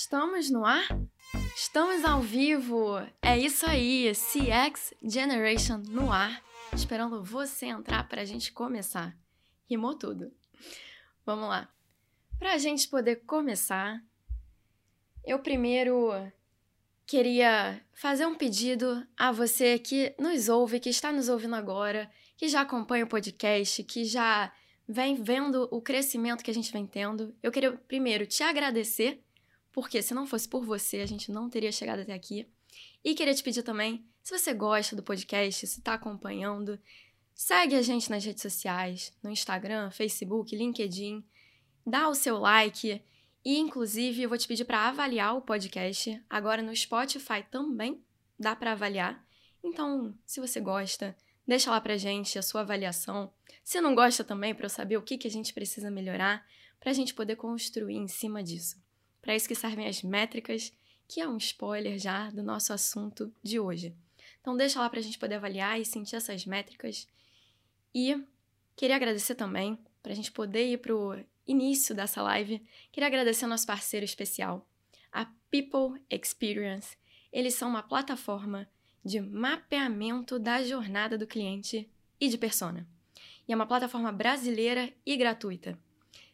Estamos no ar? Estamos ao vivo! É isso aí, CX Generation no ar, esperando você entrar para a gente começar. Rimou tudo. Vamos lá. Para a gente poder começar, eu primeiro queria fazer um pedido a você que nos ouve, que está nos ouvindo agora, que já acompanha o podcast, que já vem vendo o crescimento que a gente vem tendo. Eu queria primeiro te agradecer porque se não fosse por você, a gente não teria chegado até aqui. E queria te pedir também, se você gosta do podcast, se está acompanhando, segue a gente nas redes sociais, no Instagram, Facebook, LinkedIn, dá o seu like e, inclusive, eu vou te pedir para avaliar o podcast. Agora no Spotify também dá para avaliar. Então, se você gosta, deixa lá pra gente a sua avaliação. Se não gosta também, para eu saber o que, que a gente precisa melhorar, para a gente poder construir em cima disso. Para isso que servem as métricas, que é um spoiler já do nosso assunto de hoje. Então deixa lá para a gente poder avaliar e sentir essas métricas. E queria agradecer também, para a gente poder ir para o início dessa live, queria agradecer ao nosso parceiro especial, a People Experience. Eles são uma plataforma de mapeamento da jornada do cliente e de persona. E é uma plataforma brasileira e gratuita.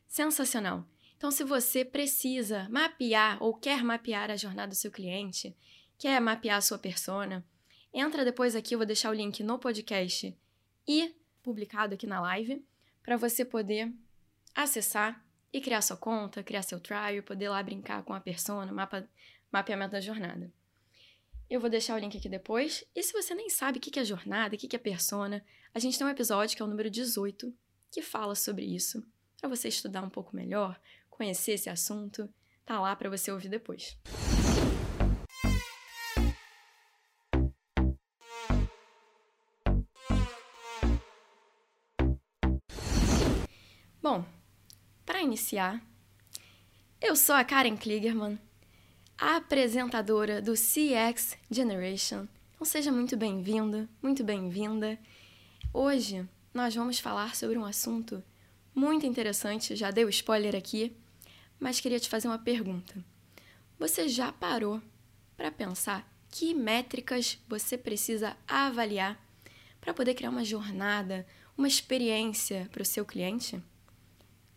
Sensacional! Então, se você precisa mapear ou quer mapear a jornada do seu cliente, quer mapear a sua persona, entra depois aqui, eu vou deixar o link no podcast e publicado aqui na live, para você poder acessar e criar sua conta, criar seu trial, poder lá brincar com a persona, mapa, mapeamento da jornada. Eu vou deixar o link aqui depois. E se você nem sabe o que é jornada, o que é persona, a gente tem um episódio que é o número 18 que fala sobre isso, para você estudar um pouco melhor, conhecer esse assunto, tá lá para você ouvir depois. Bom, para iniciar, eu sou a Karen Kligerman, a apresentadora do CX Generation. Então seja muito bem-vindo, muito bem-vinda. Hoje nós vamos falar sobre um assunto muito interessante, já dei o spoiler aqui, mas queria te fazer uma pergunta. Você já parou para pensar que métricas você precisa avaliar para poder criar uma jornada, uma experiência para o seu cliente?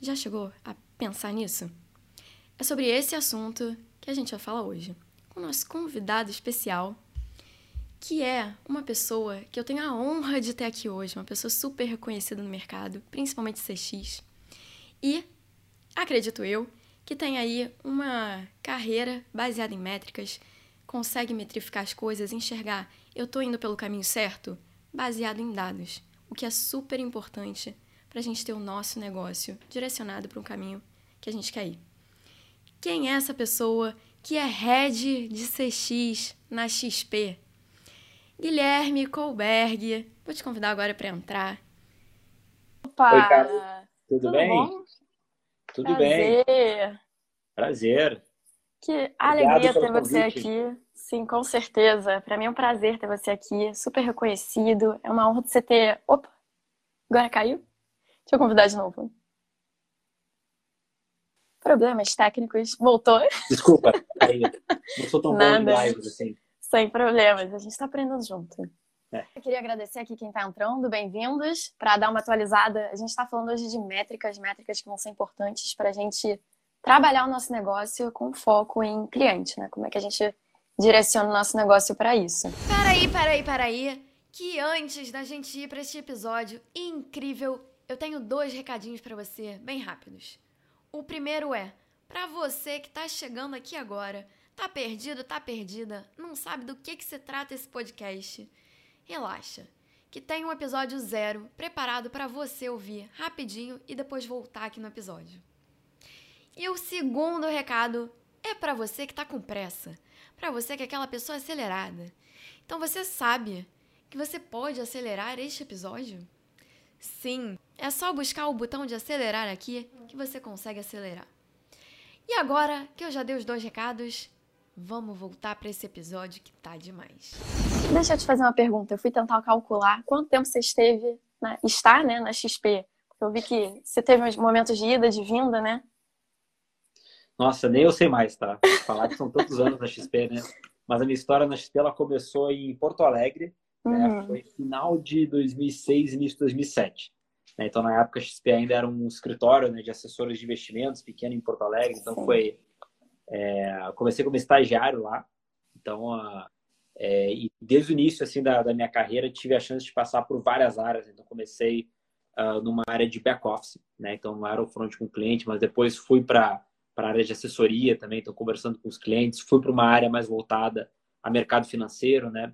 Já chegou a pensar nisso? É sobre esse assunto que a gente vai falar hoje, com o nosso convidado especial, que é uma pessoa que eu tenho a honra de ter aqui hoje, uma pessoa super reconhecida no mercado, principalmente CX. E, acredito eu, que tem aí uma carreira baseada em métricas, consegue metrificar as coisas, enxergar eu estou indo pelo caminho certo, baseado em dados, o que é super importante para a gente ter o nosso negócio direcionado para um caminho que a gente quer ir. Quem é essa pessoa que é head de CX na XP? Guilherme Colberg. Vou te convidar agora para entrar. Opa! Oi, Tudo, Tudo bem? Bom? Tudo Prazer. bem. Prazer. Que alegria ter você aqui. Sim, com certeza. Para mim é um prazer ter você aqui, super reconhecido. É uma honra de você ter. Opa! Agora caiu? Deixa eu convidar de novo. Problemas técnicos. Voltou? Desculpa, caiu. Não sou tão Nada. bom em lives assim. Sem problemas, a gente está aprendendo junto. É. Eu queria agradecer aqui quem está entrando, bem-vindos. Para dar uma atualizada, a gente está falando hoje de métricas, métricas que vão ser importantes para a gente trabalhar o nosso negócio com foco em cliente, né? Como é que a gente direciona o nosso negócio para isso. Peraí, peraí, peraí. Que antes da gente ir para este episódio incrível, eu tenho dois recadinhos para você, bem rápidos. O primeiro é, para você que está chegando aqui agora, tá perdido, tá perdida, não sabe do que, que se trata esse podcast relaxa, que tem um episódio zero preparado para você ouvir rapidinho e depois voltar aqui no episódio. E o segundo recado é para você que está com pressa, para você que é aquela pessoa acelerada. Então você sabe que você pode acelerar este episódio? Sim, é só buscar o botão de acelerar aqui que você consegue acelerar. E agora que eu já dei os dois recados, Vamos voltar para esse episódio que tá demais. Deixa eu te fazer uma pergunta. Eu fui tentar calcular quanto tempo você esteve, na, está, né, na XP. Eu vi que você teve uns momentos de ida, de vinda, né? Nossa, nem eu sei mais, tá? falar que são tantos anos na XP, né? Mas a minha história na XP ela começou em Porto Alegre, né? uhum. né? foi final de 2006, início de 2007. Né? Então, na época, a XP ainda era um escritório né, de assessores de investimentos pequeno em Porto Alegre. Então, Sim. foi. É, comecei como estagiário lá. Então, a, é, e desde o início assim da, da, minha carreira, tive a chance de passar por várias áreas. Então, comecei uh, numa área de back office, né? Então, não era o front com o cliente, mas depois fui para para área de assessoria também, estou conversando com os clientes, fui para uma área mais voltada a mercado financeiro, né?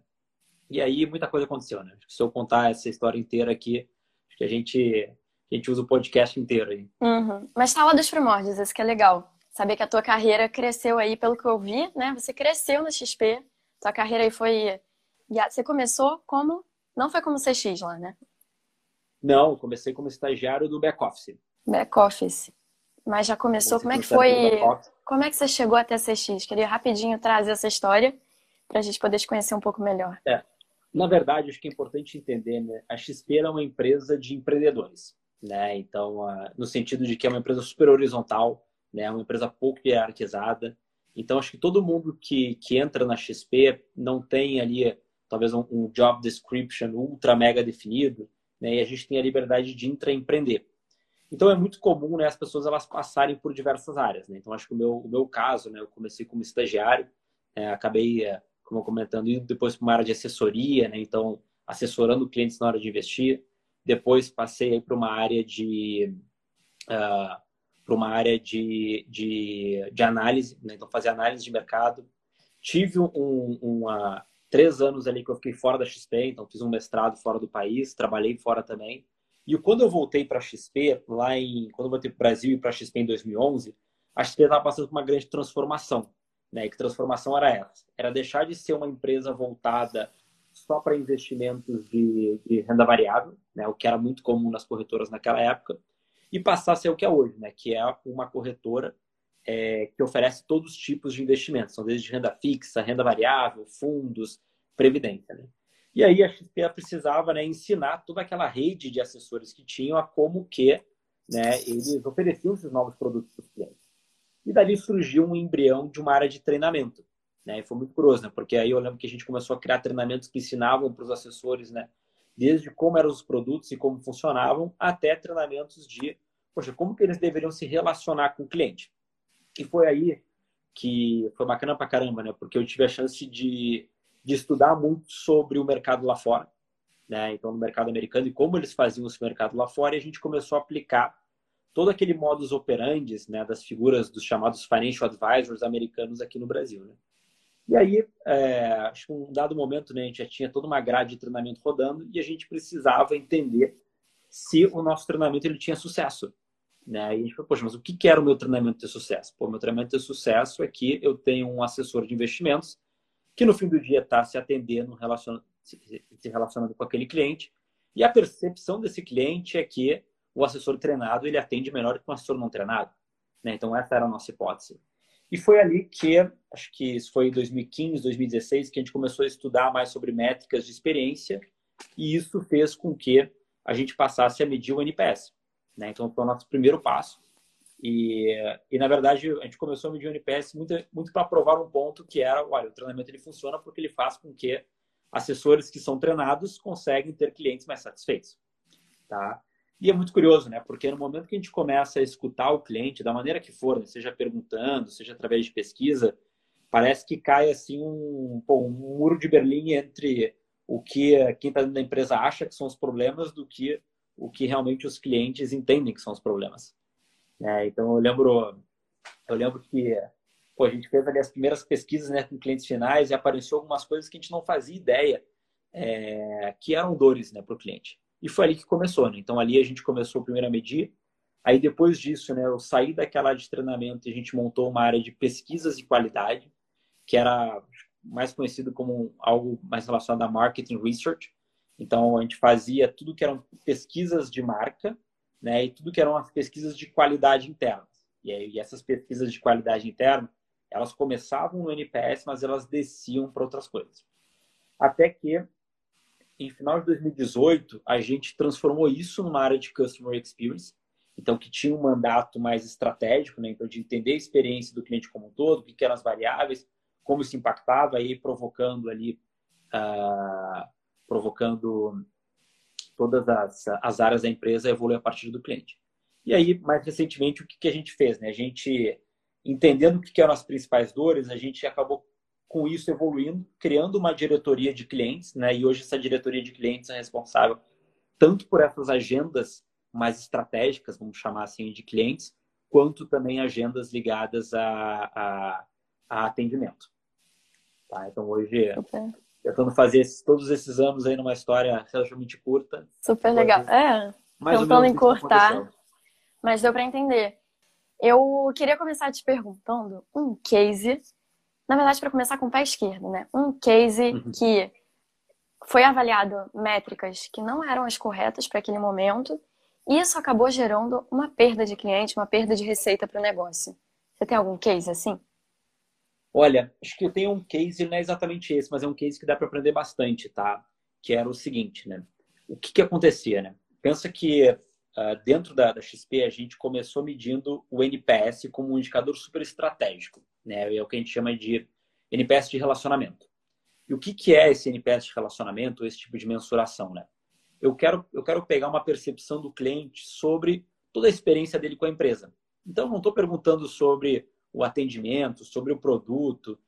E aí muita coisa aconteceu, né? Se eu contar essa história inteira aqui, acho que a gente, a gente usa o podcast inteiro aí. Uhum. Mas fala dos primórdios, isso que é legal. Saber que a tua carreira cresceu aí, pelo que eu vi, né? Você cresceu na XP, tua carreira aí foi... Você começou como... Não foi como CX lá, né? Não, comecei como estagiário do back office. Back office. Mas já começou, como é que foi? Como é que você chegou até a CX? Queria rapidinho trazer essa história para a gente poder te conhecer um pouco melhor. É. Na verdade, acho que é importante entender, né? A XP é uma empresa de empreendedores, né? Então, no sentido de que é uma empresa super horizontal, né? Uma empresa pouco hierarquizada. Então, acho que todo mundo que, que entra na XP não tem ali, talvez, um, um job description ultra mega definido, né? E a gente tem a liberdade de intraempreender. Então é muito comum né, as pessoas elas passarem por diversas áreas. Né? Então acho que o meu, o meu caso, né, eu comecei como estagiário, é, acabei, é, como comentando, indo depois para uma área de assessoria, né? então assessorando clientes na hora de investir. Depois passei para uma área de uh, para uma área de, de, de análise, né? então fazer análise de mercado. Tive um, uma, três anos ali que eu fiquei fora da XP, então fiz um mestrado fora do país, trabalhei fora também. E quando eu voltei para a XP, lá em quando eu voltei para o Brasil e para a XP em 2011, a XP estava passando por uma grande transformação. Né? E que transformação era essa? Era deixar de ser uma empresa voltada só para investimentos de, de, renda variável, né? o que era muito comum nas corretoras naquela época, e passar a ser o que é hoje, né? que é uma corretora é, que oferece todos os tipos de investimentos, são desde renda fixa, renda variável, fundos, previdência. Né? E aí a XP precisava né, ensinar toda aquela rede de assessores que tinham a como que né, eles ofereciam esses novos produtos para os clientes. E dali surgiu um embrião de uma área de treinamento. Né? E foi muito curioso, né? porque aí eu lembro que a gente começou a criar treinamentos que ensinavam para os assessores, né, desde como eram os produtos e como funcionavam, até treinamentos de, poxa, como que eles deveriam se relacionar com o cliente. E foi aí que foi bacana pra caramba, né? Porque eu tive a chance de de estudar muito sobre o mercado lá fora, né? Então, no mercado americano e como eles faziam esse mercado lá fora, e a gente começou a aplicar todo aquele modus operandi, né, das figuras dos chamados financial advisors americanos aqui no Brasil, né? E aí, é, acho que um dado momento, né, a gente já tinha toda uma grade de treinamento rodando e a gente precisava entender se o nosso treinamento ele tinha sucesso. Né? E a gente falou, poxa, mas o que era o meu treinamento de sucesso? Pô, meu treinamento de sucesso é que eu tenho um assessor de investimentos que no fim do dia está se atendendo, se relacionando com aquele cliente. E a percepção desse cliente é que o assessor treinado ele atende melhor que o assessor não treinado. Né? Então, essa era a nossa hipótese. E foi ali que, acho que isso foi em 2015, 2016, que a gente começou a estudar mais sobre métricas de experiência, e isso fez com que a gente passasse a medir o NPS. Né? Então, foi o nosso primeiro passo. E, e, na verdade, a gente começou a medir o NPS muito, muito para provar um ponto que era, olha, o treinamento ele funciona porque ele faz com que assessores que são treinados conseguem ter clientes mais satisfeitos, tá? E é muito curioso, né? Porque no momento que a gente começa a escutar o cliente, da maneira que for, né? seja perguntando, seja através de pesquisa, parece que cai assim um, pô, um muro de Berlim entre o que quem está dentro da empresa acha que são os problemas do que o que realmente os clientes entendem que são os problemas. É, então eu lembro, eu lembro que pô, a gente fez ali as primeiras pesquisas né, com clientes finais e apareceu algumas coisas que a gente não fazia ideia é, que eram dores né, para o cliente. E foi ali que começou. Né? Então ali a gente começou a medir. Aí depois disso, né, eu saí daquela área de treinamento e a gente montou uma área de pesquisas de qualidade, que era mais conhecido como algo mais relacionado a marketing research. Então a gente fazia tudo que eram pesquisas de marca né? E tudo que eram as pesquisas de qualidade interna. E, aí, e essas pesquisas de qualidade interna, elas começavam no NPS, mas elas desciam para outras coisas. Até que, em final de 2018, a gente transformou isso numa área de Customer Experience. então que tinha um mandato mais estratégico, né? então de entender a experiência do cliente como um todo, o que eram as variáveis, como isso impactava, aí provocando ali, uh, provocando todas as, as áreas da empresa evoluir a partir do cliente. E aí, mais recentemente, o que, que a gente fez? Né? A gente, entendendo o que, que eram as principais dores, a gente acabou com isso evoluindo, criando uma diretoria de clientes, né? E hoje essa diretoria de clientes é responsável tanto por essas agendas mais estratégicas, vamos chamar assim, de clientes, quanto também agendas ligadas a, a, a atendimento. Tá? Então, hoje, Super. tentando fazer esses, todos esses anos aí numa história relativamente curta. Super legal. É, mais tentando encurtar, mas deu para entender. Eu queria começar te perguntando um case, na verdade, para começar com o pé esquerdo, né? Um case uhum. que foi avaliado métricas que não eram as corretas para aquele momento e isso acabou gerando uma perda de cliente, uma perda de receita para o negócio. Você tem algum case assim? Olha, acho que eu tenho um case, não é exatamente esse, mas é um case que dá para aprender bastante, tá? Que era o seguinte, né? O que, que acontecia, né? Pensa que uh, dentro da, da, XP a gente começou medindo o NPS como um indicador super estratégico, né? É o que a gente chama de NPS de relacionamento. E o que, que é esse NPS de relacionamento, esse tipo de mensuração, né? eu quero, eu quero pegar uma percepção do cliente sobre toda a experiência dele com a empresa. Então, não estou perguntando sobre o atendimento, sobre o produto,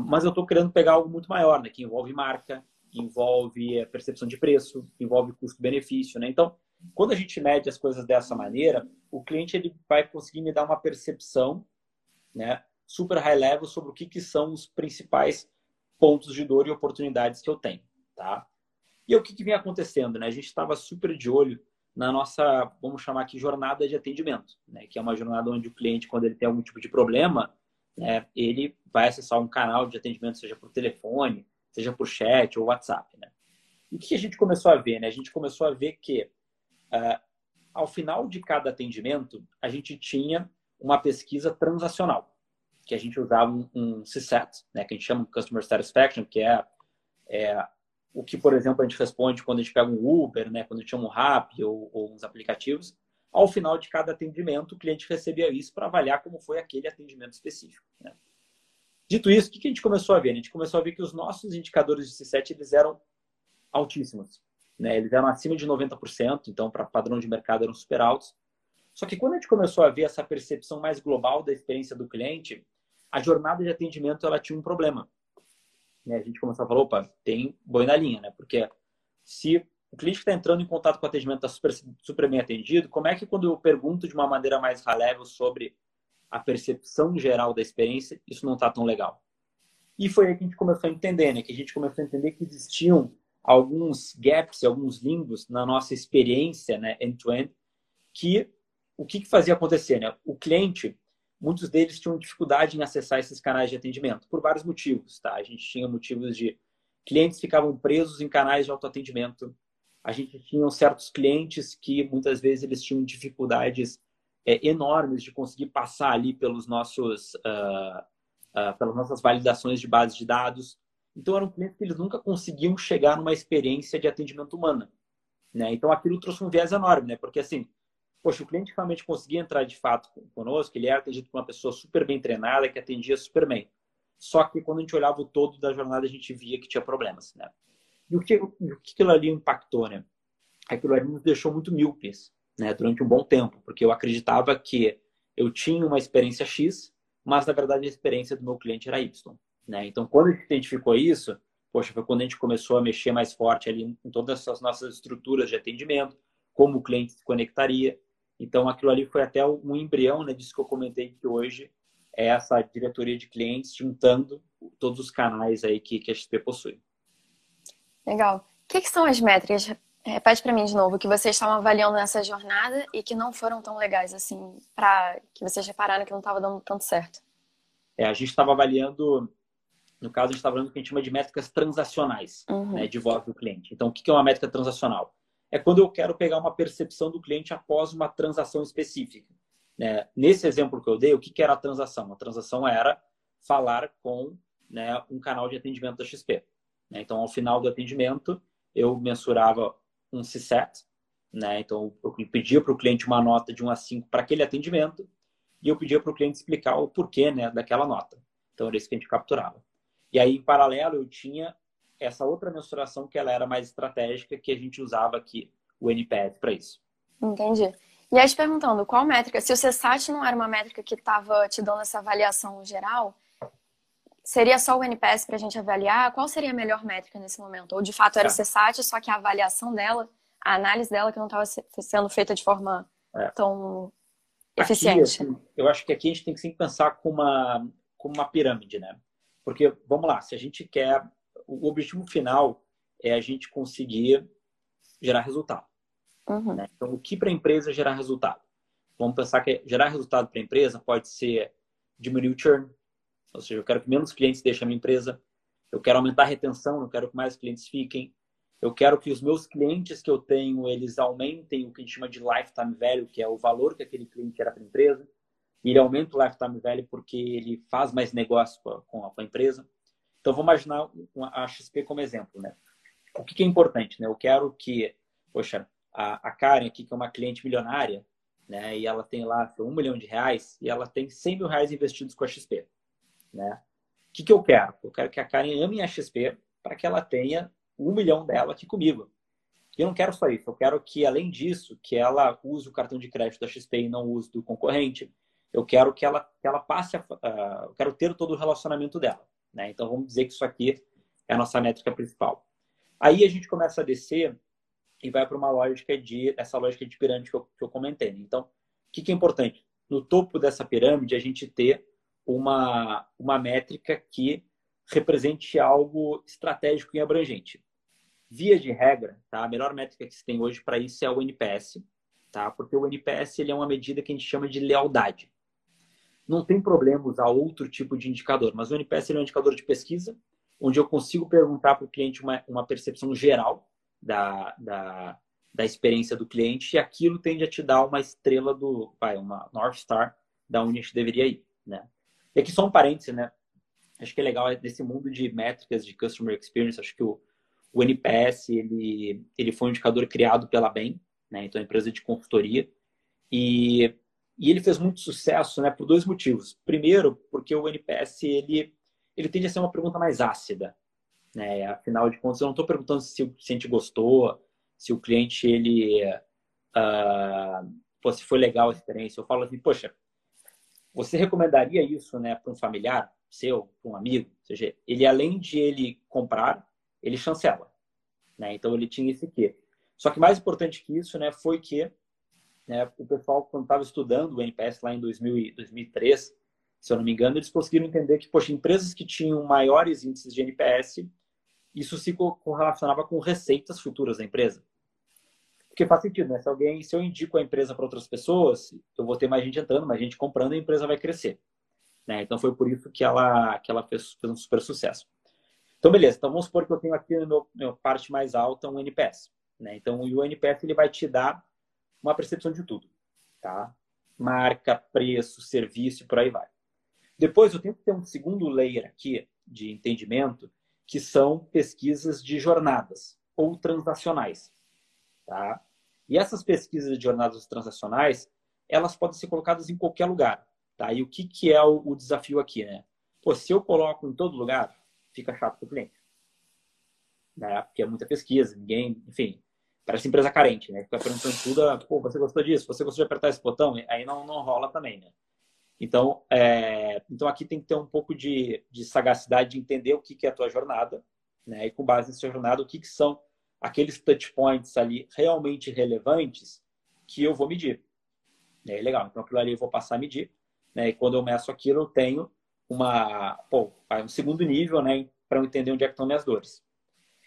mas eu estou querendo pegar algo muito maior, né? que envolve marca, envolve percepção de preço, envolve custo-benefício. Né? Então, quando a gente mede as coisas dessa maneira, o cliente ele vai conseguir me dar uma percepção né, super high level sobre o que, que são os principais pontos de dor e oportunidades que eu tenho. Tá? E o que, que vem acontecendo? Né? A gente estava super de olho na nossa, vamos chamar aqui, jornada de atendimento, né? que é uma jornada onde o cliente, quando ele tem algum tipo de problema, né, ele vai acessar um canal de atendimento, seja por telefone, seja por chat ou WhatsApp. Né? E o que a gente começou a ver? Né? A gente começou a ver que, uh, ao final de cada atendimento, a gente tinha uma pesquisa transacional, que a gente usava um, um CSAT, né, que a gente chama de Customer Satisfaction, que é, é o que, por exemplo, a gente responde quando a gente pega um Uber, né, quando a gente chama um Rap ou, ou uns aplicativos. Ao final de cada atendimento, o cliente recebia isso para avaliar como foi aquele atendimento específico. Né? Dito isso, o que a gente começou a ver? A gente começou a ver que os nossos indicadores de C7 eles eram altíssimos. Né? Eles eram acima de 90%, então, para padrão de mercado, eram super altos. Só que quando a gente começou a ver essa percepção mais global da experiência do cliente, a jornada de atendimento ela tinha um problema né, a gente começou a falar, opa, tem boi na linha, né? Porque se o cliente está entrando em contato com o atendimento está super, super bem atendido, como é que quando eu pergunto de uma maneira mais high sobre a percepção geral da experiência, isso não está tão legal? E foi aí que a gente começou a entender, né? Que a gente começou a entender que existiam alguns gaps, alguns limbos na nossa experiência, né, end-to-end, -end, que o que, que fazia acontecer, né? O cliente muitos deles tinham dificuldade em acessar esses canais de atendimento, por vários motivos. Tá? A gente tinha motivos de clientes ficavam presos em canais de autoatendimento. A gente tinha certos clientes que muitas vezes eles tinham dificuldades é, enormes de conseguir passar ali pelos nossos, uh, uh, pelas nossas validações de bases de dados. Então eram clientes que eles nunca conseguiam chegar numa experiência de atendimento humana. Né? Então aquilo trouxe um viés enorme, né? porque assim poxa, o cliente realmente conseguia entrar de fato conosco, ele era por uma pessoa super bem treinada, que atendia super bem. Só que quando a gente olhava o todo da jornada, a gente via que tinha problemas, né? E o que, o que aquilo ali impactou, né? Aquilo ali nos deixou muito míopes, né? Durante um bom tempo, porque eu acreditava que eu tinha uma experiência X, mas na verdade a experiência do meu cliente era Y, né? Então, quando a gente identificou isso, poxa, foi quando a gente começou a mexer mais forte ali em todas as nossas estruturas de atendimento, como o cliente se conectaria, então, aquilo ali foi até um embrião né, disso que eu comentei que hoje é essa diretoria de clientes juntando todos os canais aí que, que a XP possui. Legal. O que, que são as métricas? Repete para mim de novo, que vocês estavam avaliando nessa jornada e que não foram tão legais assim, para que vocês repararam que não estava dando tanto certo. É, a gente estava avaliando, no caso, a gente estava falando o que a gente chama de métricas transacionais, uhum. né, de voz do cliente. Então, o que é uma métrica transacional? É quando eu quero pegar uma percepção do cliente após uma transação específica. Né? Nesse exemplo que eu dei, o que, era a transação? A transação era falar com né, um canal de atendimento da XP. Né? Então, ao final do atendimento, eu mensurava um CSAT, Né? Então, eu pedia para o cliente uma nota de 1 a 5 para aquele atendimento e eu pedia para o cliente explicar o porquê né, daquela nota. Então, era isso que a gente capturava. E aí, em paralelo, eu tinha essa outra mensuração que ela era mais estratégica, que a gente usava aqui, o NPS, para isso. Entendi. E aí, te perguntando, qual métrica? Se o CSAT não era uma métrica que estava te dando essa avaliação geral, seria só o NPS para a gente avaliar? Qual seria a melhor métrica nesse momento? Ou de fato era é. o CSAT, só que a avaliação dela, a análise dela que não estava sendo feita de forma é. tão eficiente? Aqui, assim, eu acho que aqui a gente tem que sempre pensar com uma, com uma pirâmide, né? Porque, vamos lá, se a gente quer. O objetivo final é a gente conseguir gerar resultado. Uhum. Né? Então, o que para a empresa gerar resultado? Vamos pensar que gerar resultado para a empresa pode ser diminuir o churn, ou seja, eu quero que menos clientes deixem a minha empresa, eu quero aumentar a retenção, eu quero que mais clientes fiquem, eu quero que os meus clientes que eu tenho, eles aumentem o que a gente chama de lifetime value, que é o valor que aquele cliente era para a empresa. E ele aumenta o lifetime value porque ele faz mais negócio com a, com a empresa. Então, vou imaginar a XP como exemplo, né? O que, é importante, né? Eu quero que, poxa, a, a Karen aqui, que é uma cliente milionária, né? E ela tem lá um milhão de reais e ela tem 100 mil reais investidos com a XP, né? O que, que eu quero? Eu quero que a Karen ame a XP para que ela tenha um milhão dela aqui comigo. E eu não quero só isso. Eu quero que, além disso, que ela use o cartão de crédito da XP e não use do concorrente. Eu quero que ela, que ela passe a, uh, eu quero ter todo o relacionamento dela. Né? Então, vamos dizer que isso aqui é a nossa métrica principal. Aí a gente começa a descer e vai para uma lógica de essa lógica de pirâmide que eu, que eu comentei. Então, o que, que é importante? No topo dessa pirâmide, a gente ter uma, uma métrica que represente algo estratégico e abrangente. Via de regra, tá? a melhor métrica que se tem hoje para isso é o NPS, tá? porque o NPS ele é uma medida que a gente chama de lealdade. Não tem problema usar outro tipo de indicador, mas o NPS é um indicador de pesquisa, onde eu consigo perguntar para o cliente uma, uma percepção geral da, da, da experiência do cliente e aquilo tende a te dar uma estrela do, vai, uma North Star da onde a gente deveria ir, né? E aqui só um parêntese, né? Acho que é legal desse mundo de métricas de Customer Experience, acho que o, o NPS, ele, ele foi um indicador criado pela BEM, né? Então, é empresa de consultoria. E, e ele fez muito sucesso, né? Por dois motivos. Primeiro, porque o NPS, ele, ele tende a ser uma pergunta mais ácida, né? Afinal de contas, eu não estou perguntando se o cliente gostou, se o cliente ele uh, pô, se foi legal a experiência. Eu falo assim, poxa, você recomendaria isso, né, para um familiar seu, para um amigo? Ou seja, ele além de ele comprar, ele chancela, né? Então ele tinha esse quê. Só que mais importante que isso, né, foi que né, o pessoal quando estava estudando o NPS lá em 2000, 2003, se eu não me engano, eles conseguiram entender que, poxa, empresas que tinham maiores índices de NPS isso se correlacionava com receitas futuras da empresa. Porque faz sentido, né? Se alguém, se eu indico a empresa para outras pessoas, eu vou ter mais gente entrando, mais gente comprando, a empresa vai crescer. Né? Então foi por isso que ela, que ela fez, fez um super sucesso. Então, beleza. Então vamos supor que eu tenho aqui na minha parte mais alta um NPS. Né? Então o NPS ele vai te dar uma percepção de tudo. Tá? Marca, preço, serviço e por aí vai. Depois eu tenho que ter um segundo layer aqui de entendimento, que são pesquisas de jornadas ou transacionais. Tá? E essas pesquisas de jornadas transacionais, elas podem ser colocadas em qualquer lugar. Tá? E o que, que é o, o desafio aqui? Né? Pô, se eu coloco em todo lugar, fica chato para o cliente. Né? Porque é muita pesquisa, ninguém, enfim, parece empresa carente, né? Fica perguntando tudo, pô, você gostou disso? Você gostou de apertar esse botão? Aí não, não rola também, né? Então, é, então aqui tem que ter um pouco de, de sagacidade de entender o que, que é a tua jornada, né? E com base nessa jornada, o que, que são aqueles touch points ali realmente relevantes que eu vou medir. É legal. Então, aquilo ali eu vou passar a medir. Né? E quando eu meço aquilo, eu tenho uma, pô, um segundo nível, né? Para eu entender onde é que estão minhas dores.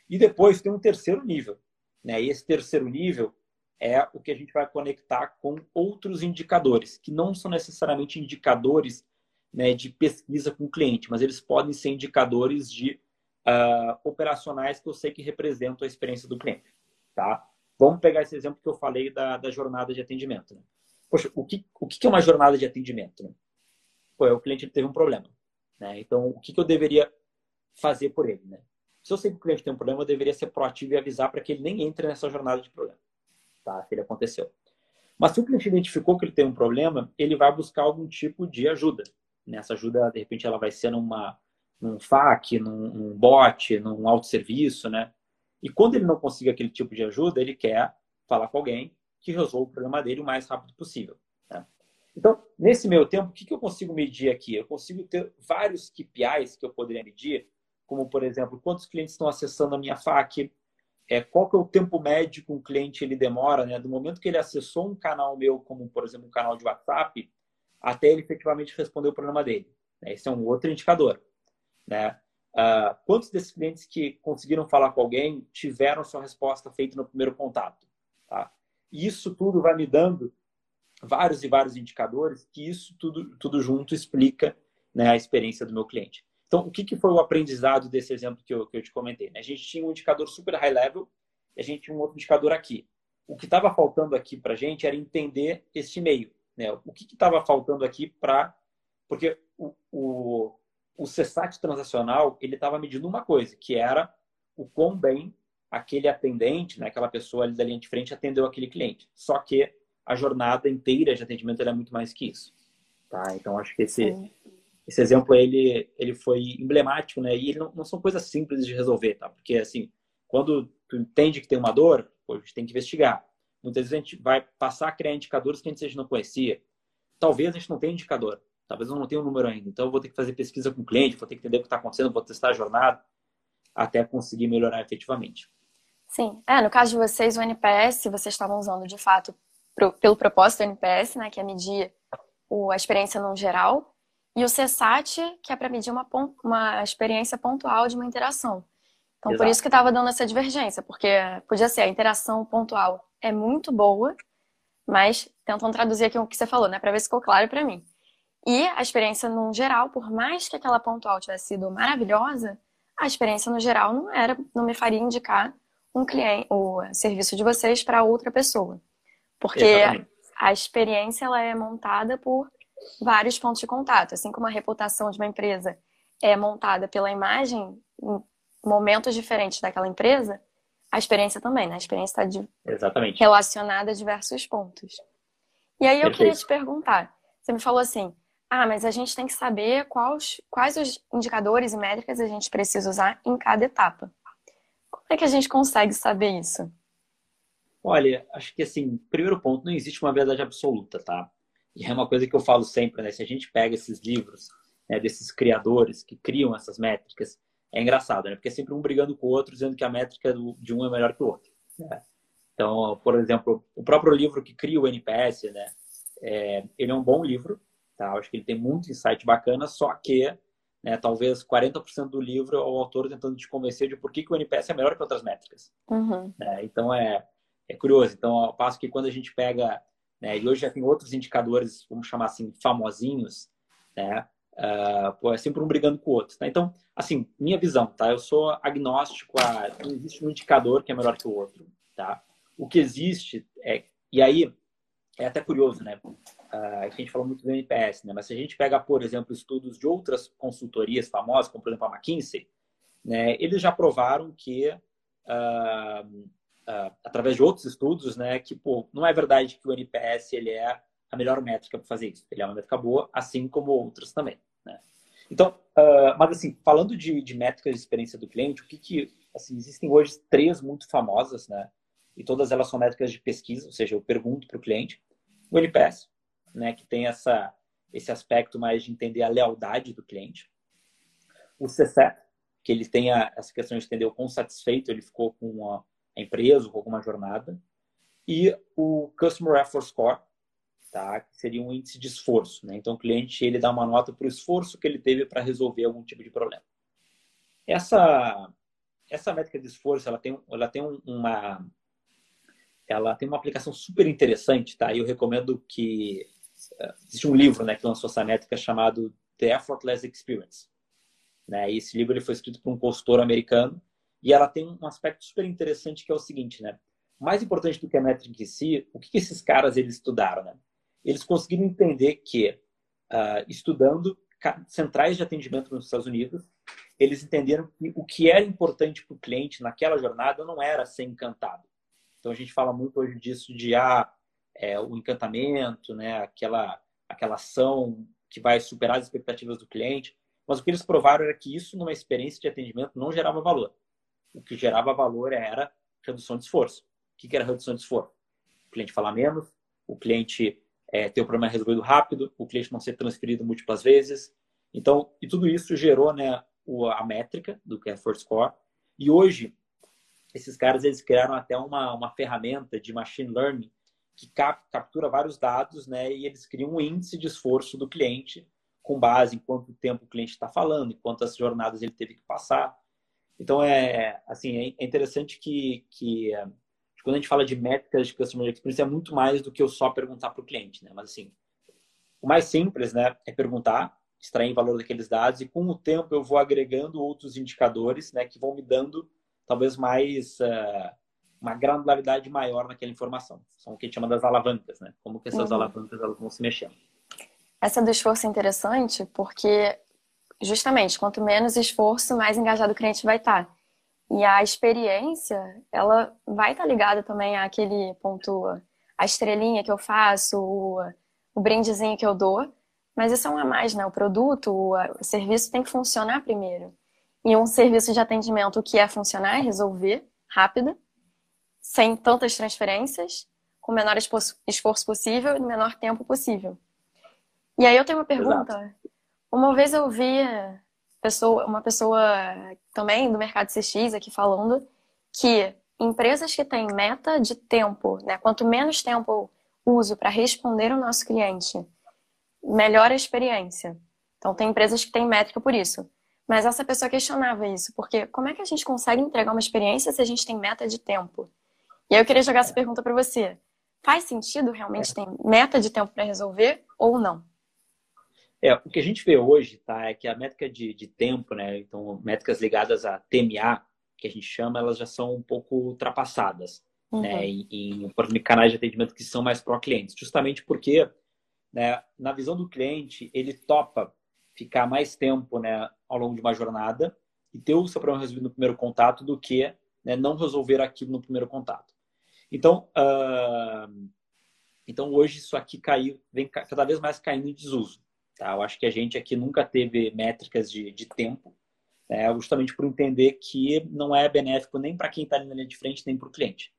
E depois tem um terceiro nível. Né? E esse terceiro nível é o que a gente vai conectar com outros indicadores, que não são necessariamente indicadores né, de pesquisa com o cliente, mas eles podem ser indicadores de uh, operacionais que eu sei que representam a experiência do cliente. Tá? Vamos pegar esse exemplo que eu falei da, da jornada de atendimento. Né? Poxa, o que, o que é uma jornada de atendimento? Né? Pô, o cliente teve um problema. Né? Então, o que, que eu deveria fazer por ele? Né? Se eu sei que o cliente tem um problema, eu deveria ser proativo e avisar para que ele nem entre nessa jornada de problema. tá? Se ele aconteceu. Mas se o cliente identificou que ele tem um problema, ele vai buscar algum tipo de ajuda. Nessa ajuda, de repente, ela vai ser numa, num FAQ, num, num bot, num autosserviço, né? E quando ele não consegue aquele tipo de ajuda, ele quer falar com alguém que resolva o problema dele o mais rápido possível. Né? Então, nesse meio tempo, o que, que eu consigo medir aqui? Eu consigo ter vários KPIs que eu poderia medir, como, por exemplo, quantos clientes estão acessando a minha FAQ, é, qual que é o tempo médio que um cliente ele demora, né? Do momento que ele acessou um canal meu, como, por exemplo, um canal de WhatsApp, até ele efetivamente responder o problema dele. Né? Esse é um outro indicador. Né? Uh, quantos desses clientes que conseguiram falar com alguém tiveram sua resposta feita no primeiro contato? Tá? Isso tudo vai me dando vários e vários indicadores que isso tudo, tudo junto explica né, a experiência do meu cliente. Então, o que, que foi o aprendizado desse exemplo que eu, que eu te comentei? Né? A gente tinha um indicador super high level e a gente tinha um outro indicador aqui. O que estava faltando aqui para a gente era entender este meio. Né? O que estava faltando aqui para... Porque o, o, o CSAT transacional ele estava medindo uma coisa, que era o quão bem aquele atendente, né, aquela pessoa ali da linha de frente atendeu aquele cliente. Só que a jornada inteira de atendimento é muito mais que isso. Tá? Então, acho que esse, esse exemplo ele, ele foi emblemático, né? E não, não, são coisas simples de resolver, tá? Porque, assim, quando tu entende que tem uma dor, pô, a gente tem que investigar. Muitas vezes a gente vai passar a criar indicadores que a gente não conhecia. Talvez a gente não tenha indicador. Talvez eu não tenha um número ainda. Então, eu vou ter que fazer pesquisa com o cliente, vou ter que entender o que está acontecendo, vou testar a jornada até conseguir melhorar efetivamente. Sim. É, no caso de vocês, o NPS, vocês estavam usando, de fato, pro, pelo propósito do NPS, né, que é medir o, a experiência no geral, e o CSAT, que é para medir uma, uma experiência pontual de uma interação. Então, Exato. por isso que estava dando essa divergência, porque podia ser a interação pontual é muito boa, mas tentando traduzir aqui o que você falou, né, para ver se ficou claro para mim. E a experiência no geral, por mais que aquela pontual tivesse sido maravilhosa, a experiência no geral não era, não me faria indicar um cliente, o serviço de vocês para outra pessoa. Porque Exatamente. a experiência ela é montada por vários pontos de contato, assim como a reputação de uma empresa é montada pela imagem em momentos diferentes daquela empresa, a experiência também, né? A experiência está relacionada a diversos pontos. E aí eu Perfeito. queria te perguntar, você me falou assim, ah, mas a gente tem que saber quais, quais os indicadores e métricas a gente precisa usar em cada etapa. Como é que a gente consegue saber isso? Olha, acho que assim, primeiro ponto, não existe uma verdade absoluta, tá? E é uma coisa que eu falo sempre, né? Se a gente pega esses livros né, desses criadores que criam essas métricas, é engraçado, né? Porque é sempre um brigando com o outro, dizendo que a métrica de um é melhor que o outro. Né? Então, por exemplo, o próprio livro que cria o NPS, né? É, ele é um bom livro, Tá? Acho que ele tem muito insight bacana, só que né, talvez 40% do livro é o autor tentando te convencer de por que, que o NPS é melhor que outras métricas. Uhum. Né? Então é, é curioso. Então, ao passo que quando a gente pega, né, e hoje já tem outros indicadores, vamos chamar assim, famosinhos, né? Uh, pô, é sempre um brigando com o outro. Tá? Então, assim, minha visão, tá? Eu sou agnóstico a não existe um indicador que é melhor que o outro, tá? O que existe é e aí é até curioso, né? Uh, a gente falou muito do NPS, né? Mas se a gente pega, por exemplo, estudos de outras consultorias famosas, como por exemplo a McKinsey, né? Eles já provaram que uh, uh, através de outros estudos, né? Que pô, não é verdade que o NPS ele é a melhor métrica para fazer isso. Ele é uma métrica boa, assim como outras também. Né? Então, mas assim, falando de, de métricas de experiência do cliente, o que que assim existem hoje três muito famosas, né? E todas elas são métricas de pesquisa, ou seja, eu pergunto para o cliente. O NPS, né, que tem essa, esse aspecto mais de entender a lealdade do cliente. O CSAT, que ele tem essa questão de entender o quão satisfeito ele ficou com a, a empresa, com alguma jornada. E o Customer Effort Score, tá? que seria um índice de esforço. Né? Então, o cliente ele dá uma nota para o esforço que ele teve para resolver algum tipo de problema. Essa, essa métrica de esforço ela tem, ela tem uma, ela tem uma aplicação super interessante, tá? Eu recomendo que existe um livro né, que lançou essa métrica chamado The Effortless Experience. Né? E esse livro ele foi escrito por um consultor americano e ela tem um aspecto super interessante que é o seguinte, né? Mais importante do que a métrica em si, o que, esses caras eles estudaram, né? Eles conseguiram entender que, uh, estudando centrais de atendimento nos Estados Unidos, eles entenderam que o que era importante para o cliente naquela jornada não era ser encantado, Então a gente fala muito hoje disso de ah, é, o encantamento, né? Aquela, aquela ação que vai superar as expectativas do cliente. Mas o que eles provaram era que isso, numa experiência de atendimento, não gerava valor. O que gerava valor era redução de esforço. O que era redução de esforço? O cliente falar menos, o cliente é, ter o problema resolvido rápido, o cliente não ser transferido múltiplas vezes. Então, e tudo isso gerou né, a métrica do que é Effort Score. E hoje, esses caras eles criaram até uma, uma ferramenta de machine learning que cap, captura vários dados, né? E eles criam um índice de esforço do cliente com base em quanto tempo o cliente está falando, em quantas jornadas ele teve que passar. Então é assim é interessante que, que quando a gente fala de métricas de customer experience é muito mais do que eu só perguntar para o cliente, né? Mas assim, o mais simples, né, é perguntar, extrair valor daqueles dados e com o tempo eu vou agregando outros indicadores, né, que vão me dando talvez mais uh, uma granularidade maior naquela informação. São o que a gente chama das alavancas, né? Como que essas uhum. alavancas elas vão se mexendo. Essa do esforço é interessante porque justamente quanto menos esforço, mais engajado o cliente vai estar. E a experiência, ela vai estar ligada também àquele ponto, a estrelinha que eu faço, o, o brindezinho que eu dou. Mas isso é um a mais, né? O produto, o, o serviço tem que funcionar primeiro. E um serviço de atendimento que é funcionar, é resolver rápido, sem tantas transferências, com o menor esforço possível e no menor tempo possível. E aí eu tenho uma pergunta. Exato. Uma vez eu vi pessoa, uma pessoa também do mercado CX aqui falando que empresas que têm meta de tempo, né, quanto menos tempo eu uso para responder o nosso cliente, melhor a experiência. Então tem empresas que têm métrica por isso. Mas essa pessoa questionava isso, porque como é que a gente consegue entregar uma experiência se a gente tem meta de tempo? E aí eu queria jogar essa pergunta para você. Faz sentido realmente é. ter meta de tempo para resolver ou não? É, o que a gente vê hoje, tá, é que a métrica de, de tempo, né, então métricas ligadas a TMA, que a gente chama, elas já são um pouco ultrapassadas, né, uhum. né, em, em, em canais de atendimento que são mais pró-clientes, justamente porque, né, na visão do cliente, ele topa ficar mais tempo, né, ao longo de uma jornada e ter o seu problema resolvido no primeiro contato do que né, não resolver aquilo no primeiro contato. Então, uh, então hoje isso aqui caiu, vem cada vez mais caindo em desuso. Tá? Eu acho que a gente aqui nunca teve métricas de, de tempo, né? justamente por entender que não é benéfico nem para quem está ali na linha de frente, nem para o cliente.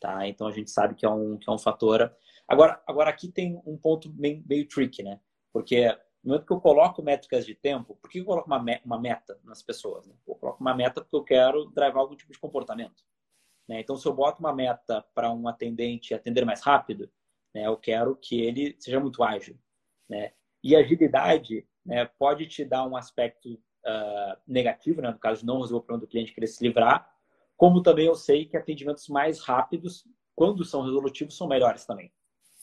Tá? Então a gente sabe que é um, que é um fator. Agora, agora aqui tem um ponto meio, meio tricky, né? Porque no momento que eu coloco métricas de tempo, por que eu coloco uma, uma meta nas pessoas? Né? Eu coloco uma meta porque eu quero drivar algum tipo de comportamento. Né? Então, se eu boto uma meta para um atendente atender mais rápido, né, eu quero que ele seja muito ágil. Né? E agilidade né, pode te dar um aspecto uh, negativo, né, no caso de não resolver o problema do cliente querer se livrar, como também eu sei que atendimentos mais rápidos, quando são resolutivos, são melhores também.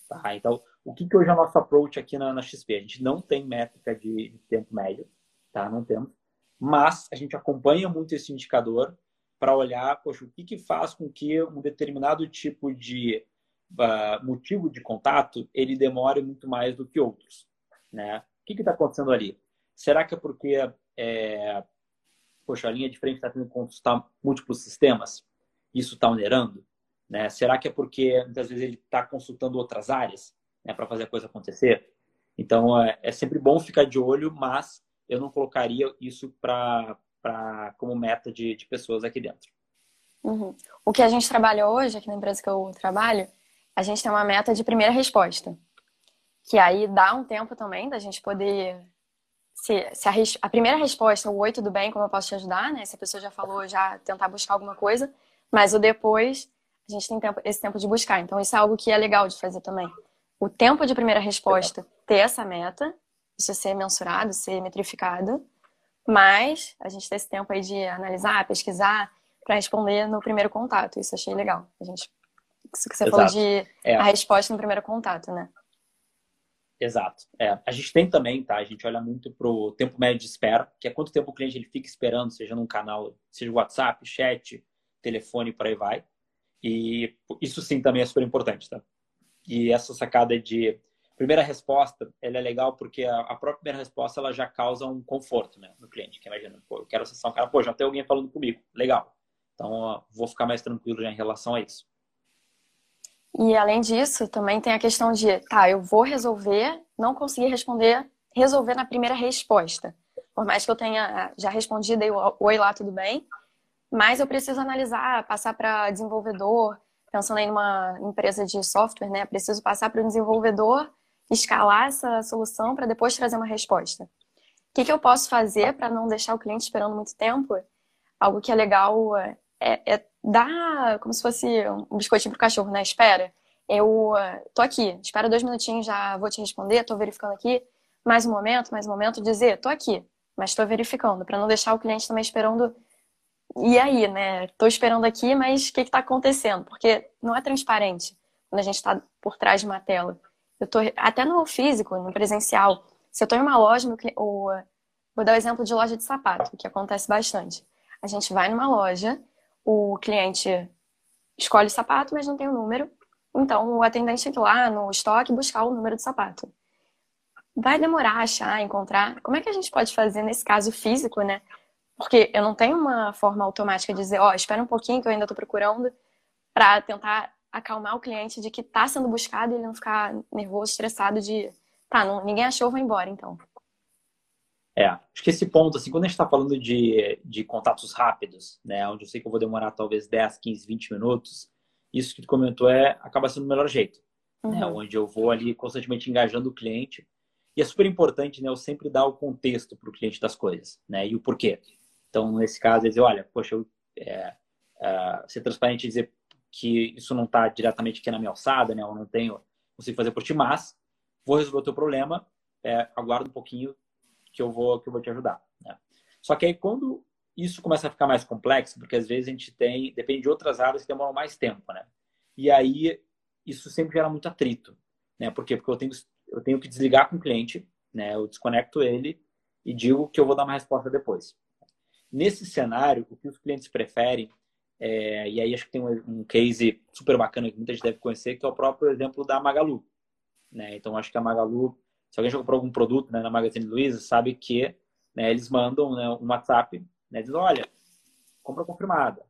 Tá? Então, o que, que hoje é o nosso approach aqui na, na XP? A gente não tem métrica de, de tempo médio, tá? Não temos. Mas a gente acompanha muito esse indicador para olhar, poxa, o que, que faz com que um determinado tipo de uh, motivo de contato ele demore muito mais do que outros, né? O que está acontecendo ali? Será que é porque é, poxa, a linha de frente está tendo que consultar múltiplos sistemas? Isso está onerando? Né? Será que é porque muitas vezes ele está consultando outras áreas né, para fazer a coisa acontecer? Então é, é, sempre bom ficar de olho, mas eu não colocaria isso para como meta de, de pessoas aqui dentro. Uhum. O que a gente trabalha hoje, aqui na empresa que eu trabalho, a gente tem uma meta de primeira resposta. Que aí dá um tempo também da gente poder. Se, se a, a, primeira resposta, o oi, tudo bem, como eu posso te ajudar, né? Se a pessoa já falou, já tentar buscar alguma coisa. Mas o depois, a gente tem tempo, esse tempo de buscar. Então, isso é algo que é legal de fazer também. O tempo de primeira resposta, ter essa meta, isso ser mensurado, ser metrificado, mas a gente ter esse tempo aí de analisar, pesquisar, para responder no primeiro contato. Isso achei legal. A gente, isso que você Exato. falou de é. a resposta no primeiro contato, né? Exato. É. A gente tem também, tá? A gente olha muito pro tempo médio de espera, que é quanto tempo o cliente ele fica esperando, seja num canal, seja WhatsApp, chat, telefone, por aí vai. E isso sim também é super importante, tá? E essa sacada de primeira resposta, ela é legal porque a, própria primeira resposta ela já causa um conforto, né, no cliente. Que imagina, pô, eu quero acessar um cara, pô, já tem alguém falando comigo, legal. Então, ó, vou ficar mais tranquilo já em relação a isso. E além disso, também tem a questão de, tá, eu vou resolver, não conseguir responder, resolver na primeira resposta. Por mais que eu tenha já respondido, oi lá, tudo bem, mas eu preciso analisar, passar para desenvolvedor, pensando em uma empresa de software, né? Preciso passar para o desenvolvedor, escalar essa solução para depois trazer uma resposta. O que, que eu posso fazer para não deixar o cliente esperando muito tempo? Algo que é legal é, é dar como se fosse um biscoitinho pro cachorro, né? Espera. Eu tô aqui, espera dois minutinhos, já vou te responder, tô verificando aqui. Mais um momento, mais um momento, dizer, tô aqui, mas estou verificando, para não deixar o cliente também esperando e aí, né? Estou esperando aqui, mas o que está acontecendo? Porque não é transparente quando a gente está por trás de uma tela. Eu tô até no físico, no presencial. Se eu estou em uma loja, ou, vou dar o exemplo de loja de sapato, que acontece bastante. A gente vai numa loja, o cliente escolhe o sapato, mas não tem o número. Então, o atendente tem que ir lá no estoque buscar o número do sapato. Vai demorar a achar, encontrar. Como é que a gente pode fazer nesse caso físico, né? Porque eu não tenho uma forma automática de dizer, ó, oh, espera um pouquinho que eu ainda estou procurando, para tentar acalmar o cliente de que está sendo buscado e ele não ficar nervoso, estressado de, tá, não, ninguém achou, vou embora, então. É, acho que esse ponto, assim, quando a gente está falando de, de contatos rápidos, né, onde eu sei que eu vou demorar talvez 10, 15, 20 minutos, isso que tu comentou é, acaba sendo o melhor jeito, né, uhum. né, onde eu vou ali constantemente engajando o cliente. E é super importante, né, eu sempre dar o contexto para o cliente das coisas, né, e o porquê. Então, nesse caso, dizer, olha, poxa, eu, é, é, ser transparente e dizer que isso não está diretamente aqui na minha alçada, né? Eu não tenho, consigo fazer por ti, mas vou resolver o teu problema, é, aguarda um pouquinho que eu vou que eu vou te ajudar. Né? Só que aí quando isso começa a ficar mais complexo, porque às vezes a gente tem, depende de outras áreas que demoram mais tempo, né? E aí isso sempre gera muito atrito, né? Por quê? Porque eu tenho, eu tenho que desligar com o cliente, né? Eu desconecto ele e digo que eu vou dar uma resposta depois. Nesse cenário, o que os clientes preferem, é, e aí acho que tem um, um, case super bacana que muita gente deve conhecer, que é o próprio exemplo da Magalu. Né? Então, acho que a Magalu, se alguém já comprou algum produto né, na Magazine Luiza, sabe que né, eles mandam né, um WhatsApp, né, dizendo, olha, compra confirmada.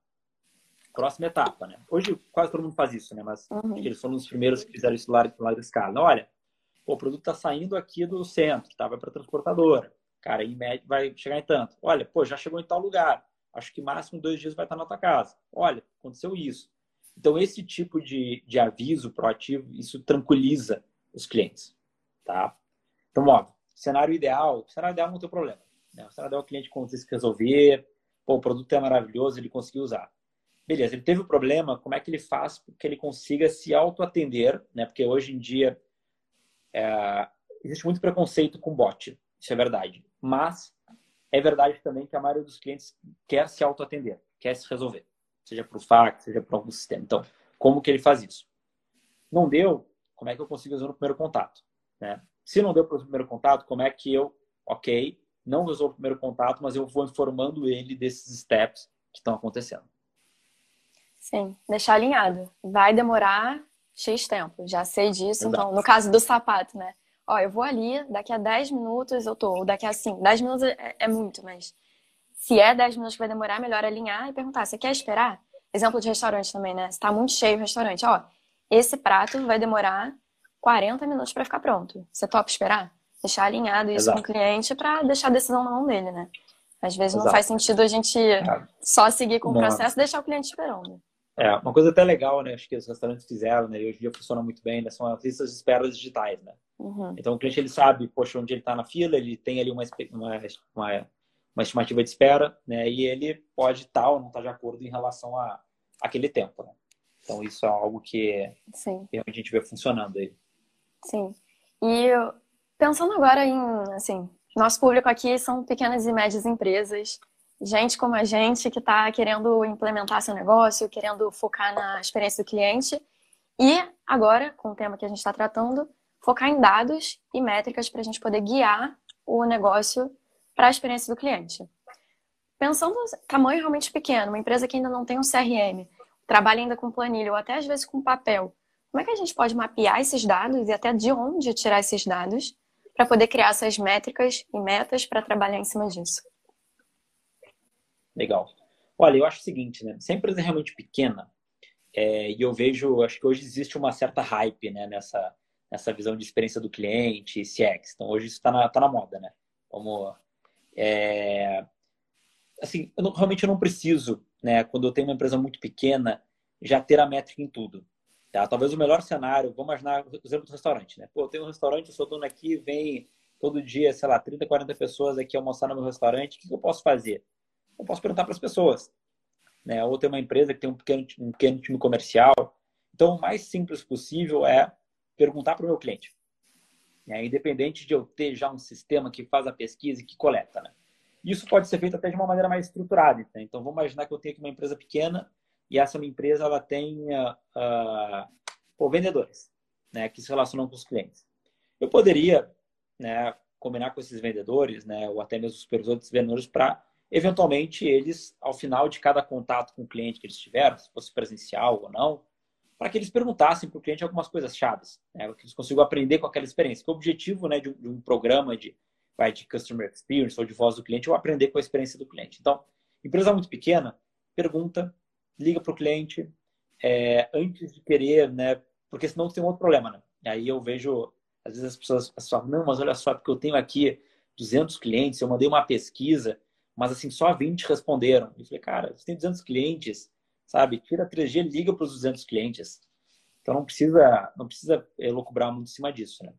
Próxima etapa, né? Hoje quase todo mundo faz isso, né? Mas uhum. eles foram os primeiros que fizeram isso lá, da escala. Olha, o produto está saindo aqui do centro, tá? vai para transportadora. Cara, em média vai chegar em tanto. Olha, pô, já chegou em tal lugar. Acho que máximo dois dias vai estar na tua casa. Olha, aconteceu isso. Então, esse tipo de, de aviso proativo, isso tranquiliza os clientes, tá? Então, óbvio, cenário ideal, cenário ideal não tem problema. Né? O cenário ideal é o cliente conseguir resolver, pô, o produto é maravilhoso, ele conseguiu usar. Beleza, ele teve o um problema, como é que ele faz que ele consiga se auto-atender, né? Porque hoje em dia é, existe muito preconceito com bot, isso é verdade. Mas é verdade também que a maioria dos clientes quer se autoatender, quer se resolver, seja o fax, seja para algum sistema. Então, como que ele faz isso? Não deu, como é que eu consigo resolver no primeiro contato? Né? Se não deu para o primeiro contato, como é que eu, ok, não resolvo o primeiro contato, mas eu vou informando ele desses steps que estão acontecendo. Sim, deixar alinhado. Vai demorar X tempo, já sei disso. Exato. Então, no caso do sapato, né? ó, eu vou ali, daqui a 10 minutos eu tô, ou daqui a 5. 10 minutos é, é, muito, mas se é 10 minutos que vai demorar, melhor alinhar e perguntar, você quer esperar? Exemplo de restaurante também, né? Se tá muito cheio o restaurante, ó, esse prato vai demorar 40 minutos para ficar pronto. Você topa esperar? Deixar alinhado isso Exato. com o cliente para deixar a decisão na mão dele, né? Às vezes Exato. não faz sentido a gente é. só seguir com o processo e deixar o cliente esperando. É, uma coisa até legal, né? Acho que os restaurantes fizeram, né? E hoje em dia funciona muito bem, né? São as listas de espera digitais, né? Uhum. Então o cliente ele sabe, poxa, onde ele está na fila, ele tem ali uma, uma, uma, uma, estimativa de espera, né? E ele pode estar ou não estar tá de acordo em relação a aquele tempo, né? Então isso é algo que Sim. a gente vê funcionando aí. Sim. E pensando agora em, assim, nosso público aqui são pequenas e médias empresas, gente como a gente que está querendo implementar seu negócio, querendo focar na experiência do cliente. E agora, com o tema que a gente está tratando, focar em dados e métricas para a gente poder guiar o negócio para a experiência do cliente. Pensando tamanho realmente pequeno, uma empresa que ainda não tem um CRM, trabalha ainda com planilha ou até às vezes com papel, como é que a gente pode mapear esses dados e até de onde tirar esses dados para poder criar essas métricas e metas para trabalhar em cima disso? Legal. Olha, eu acho o seguinte, né? Se a empresa é realmente pequena, É, e eu vejo, acho que hoje existe uma certa hype né, nessa, nessa visão de experiência do cliente, CX. Então, hoje isso está na, tá na moda, né? Como, é, assim, eu não, realmente eu não preciso, né, quando eu tenho uma empresa muito pequena, já ter a métrica em tudo. Tá? Talvez o melhor cenário, vamos imaginar o exemplo do restaurante, né? Pô, eu tenho um restaurante, eu sou dono aqui, vem todo dia, sei lá, 30, 40 pessoas aqui almoçar no meu restaurante, o que eu posso fazer? Eu posso perguntar para as pessoas. Né? Ou ter uma empresa que tem um pequeno, um pequeno time comercial. Então, o mais simples possível é perguntar para o meu cliente. Né? Independente de eu ter já um sistema que faz a pesquisa e que coleta. Né? Isso pode ser feito até de uma maneira mais estruturada. Né? Então, vamos imaginar que eu tenho aqui uma empresa pequena e essa minha empresa ela tem uh, uh, vendedores né, que se relacionam com os clientes. Eu poderia né, combinar com esses vendedores, né, ou até mesmo os outros vendedores, para eventualmente eles, ao final de cada contato com o cliente que eles tiveram, se fosse presencial ou não, para que eles perguntassem para o cliente algumas coisas chaves, né, que eles consigam aprender com aquela experiência. o objetivo né, de, um, de um programa de, vai, de Customer Experience ou de voz do cliente é aprender com a experiência do cliente. Então, empresa muito pequena, pergunta, liga para o cliente é, antes de querer, né, porque senão tem um outro problema. Né? Aí eu vejo às vezes as pessoas falam, não, mas olha só, porque eu tenho aqui 200 clientes, eu mandei uma pesquisa, mas assim, só 20 responderam. Eu falei, cara, você tem 200 clientes, sabe? Tira 3G, liga para os 200 clientes. Então não precisa, não precisa elocubrar muito em cima disso, né?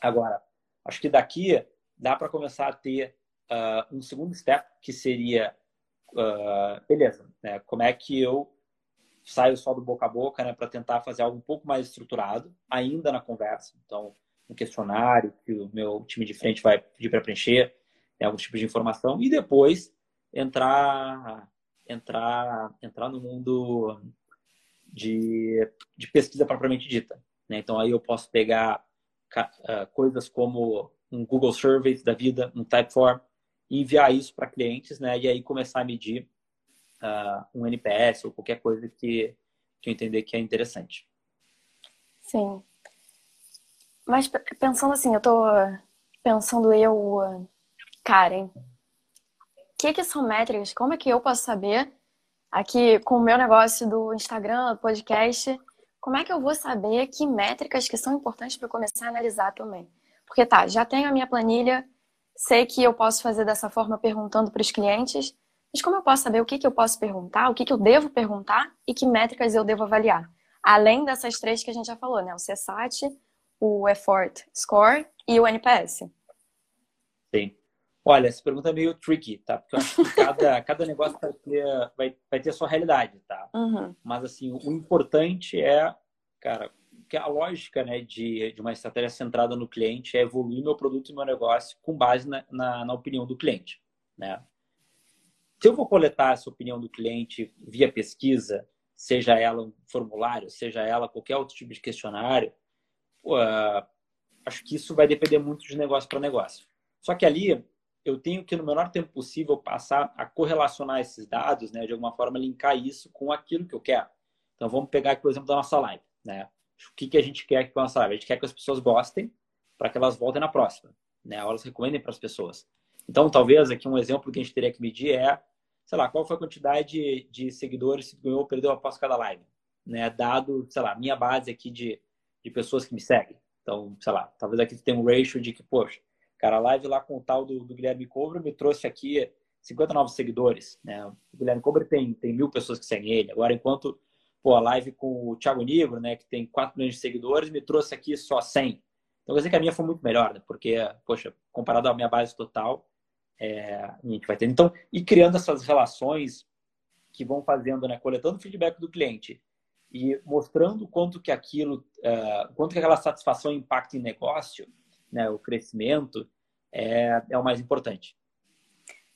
Agora, acho que daqui dá para começar a ter uh, um segundo step, que seria, uh, beleza, né? como é que eu saio só do boca a boca, né, para tentar fazer algo um pouco mais estruturado, ainda na conversa. Então, um questionário que o meu time de frente vai pedir para preencher, né, alguns tipos de informação, e depois entrar entrar entrar no mundo de, de pesquisa propriamente dita. Né? Então aí eu posso pegar uh, coisas como um Google Surveys da vida, um Typeform, enviar isso para clientes, né? E aí começar a medir uh, um NPS ou qualquer coisa que, que eu entender que é interessante. Sim. Mas pensando assim, eu tô pensando eu, Karen, o que, que são métricas? Como é que eu posso saber aqui com o meu negócio do Instagram, do podcast, como é que eu vou saber que métricas que são importantes para começar a analisar também? Porque tá, já tenho a minha planilha, sei que eu posso fazer dessa forma perguntando para os clientes, mas como eu posso saber o que, que eu posso perguntar, o que, que eu devo perguntar e que métricas eu devo avaliar? Além dessas três que a gente já falou, né? O CSAT, o Effort Score e o NPS. Sim. Olha, essa pergunta é meio tricky, tá? Porque eu acho que cada, cada negócio vai ter, vai, vai ter a sua realidade, tá? Uhum. Mas, assim, o importante é, cara, que a lógica né, de, de uma estratégia centrada no cliente é evoluir meu produto e meu negócio com base na, na, na opinião do cliente, né? Se eu vou coletar essa opinião do cliente via pesquisa, seja ela um formulário, seja ela qualquer outro tipo de questionário, pô, acho que isso vai depender muito de negócio para negócio. Só que ali eu tenho que, no menor tempo possível, passar a correlacionar esses dados, né, de alguma forma, linkar isso com aquilo que eu quero. Então, vamos pegar aqui, por exemplo, da nossa live. Né? O que, que a gente quer com a live? A gente quer que as pessoas gostem para que elas voltem na próxima. Né? Elas recomendem para as pessoas. Então, talvez aqui um exemplo que a gente teria que medir é sei lá, qual foi a quantidade de seguidores que ganhou ou perdeu após cada live, né? Dado, sei lá, minha base aqui de, de pessoas que me seguem. Então, sei lá, talvez aqui tem um ratio de que, poxa, cara, a live lá com o tal do, do Guilherme Cobra me trouxe aqui 50 novos seguidores, né? O Guilherme Cobra tem, tem mil pessoas que seguem ele. Agora, enquanto, pô, a live com o Thiago Nigro, né, que tem 4 milhões de seguidores, me trouxe aqui só 100. Então, quer dizer que a minha foi muito melhor, né? Porque, poxa, comparado à minha base total, é, a gente vai ter. Então, e criando essas relações que vão fazendo, né, coletando feedback do cliente e mostrando quanto que aquilo, uh, quanto que aquela satisfação impacta em negócio, né, o crescimento, é, é o mais importante.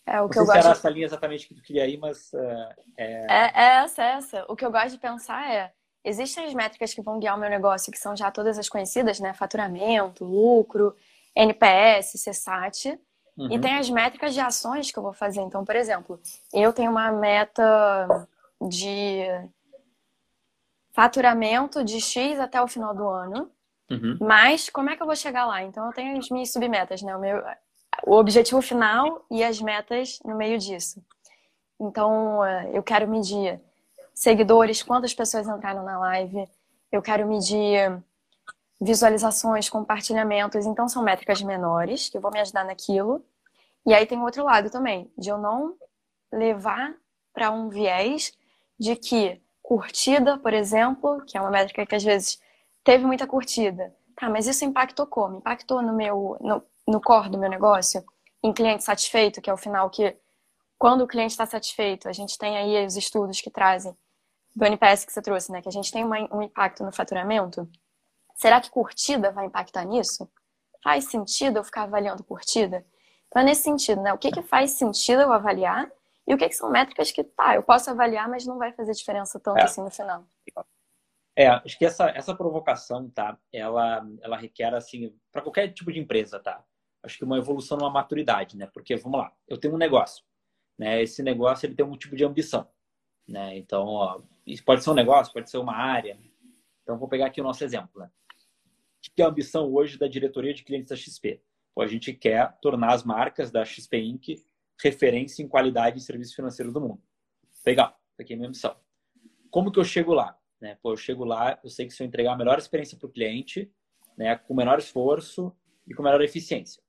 É o que Não eu sei gosto. era essa linha exatamente que tu queria aí, mas uh, é... é... é essa, é essa. O que eu gosto de pensar é existem as métricas que vão guiar o meu negócio, que são já todas as conhecidas, né? Faturamento, lucro, NPS, CSAT. Uhum. E tem as métricas de ações que eu vou fazer. Então, por exemplo, eu tenho uma meta de faturamento de X até o final do ano. Uhum. Mas como é que eu vou chegar lá? Então, eu tenho as minhas submetas, né? O, meu, o objetivo final e as metas no meio disso. Então, eu quero medir seguidores, quantas pessoas entraram na live. Eu quero medir visualizações, compartilhamentos. Então, são métricas menores que vão me ajudar naquilo. E aí tem outro lado também, de eu não levar para um viés de que curtida, por exemplo, que é uma métrica que às vezes teve muita curtida. Tá, mas isso impactou como? Impactou no meu no, no core do meu negócio? Em cliente satisfeito, que é o final que quando o cliente está satisfeito, a gente tem aí os estudos que trazem do NPS que você trouxe, né? Que a gente tem uma, um impacto no faturamento. Será que curtida vai impactar nisso? Faz sentido eu ficar avaliando curtida? Então é nesse sentido, né? O que, que faz sentido eu avaliar e o que, que são métricas que, tá, eu posso avaliar, mas não vai fazer diferença tanto é. assim no final. É, acho que essa, essa provocação, tá? Ela, ela requer, assim, para qualquer tipo de empresa, tá? Acho que uma evolução numa maturidade, né? Porque, vamos lá, eu tenho um negócio, né? Esse negócio, ele tem um tipo de ambição, né? Então, ó, isso pode ser um negócio, pode ser uma área. Então, vou pegar aqui o nosso exemplo, né? O que é a ambição hoje da diretoria de clientes da XP? Pô, a gente quer tornar as marcas da XP Inc. referência em qualidade de serviço financeiro do mundo. Legal, aqui é a minha missão. Como que eu chego lá? Né? Pô, eu chego lá, eu sei que se eu entregar a melhor experiência para o cliente, né, com menor esforço e com menor eficiência.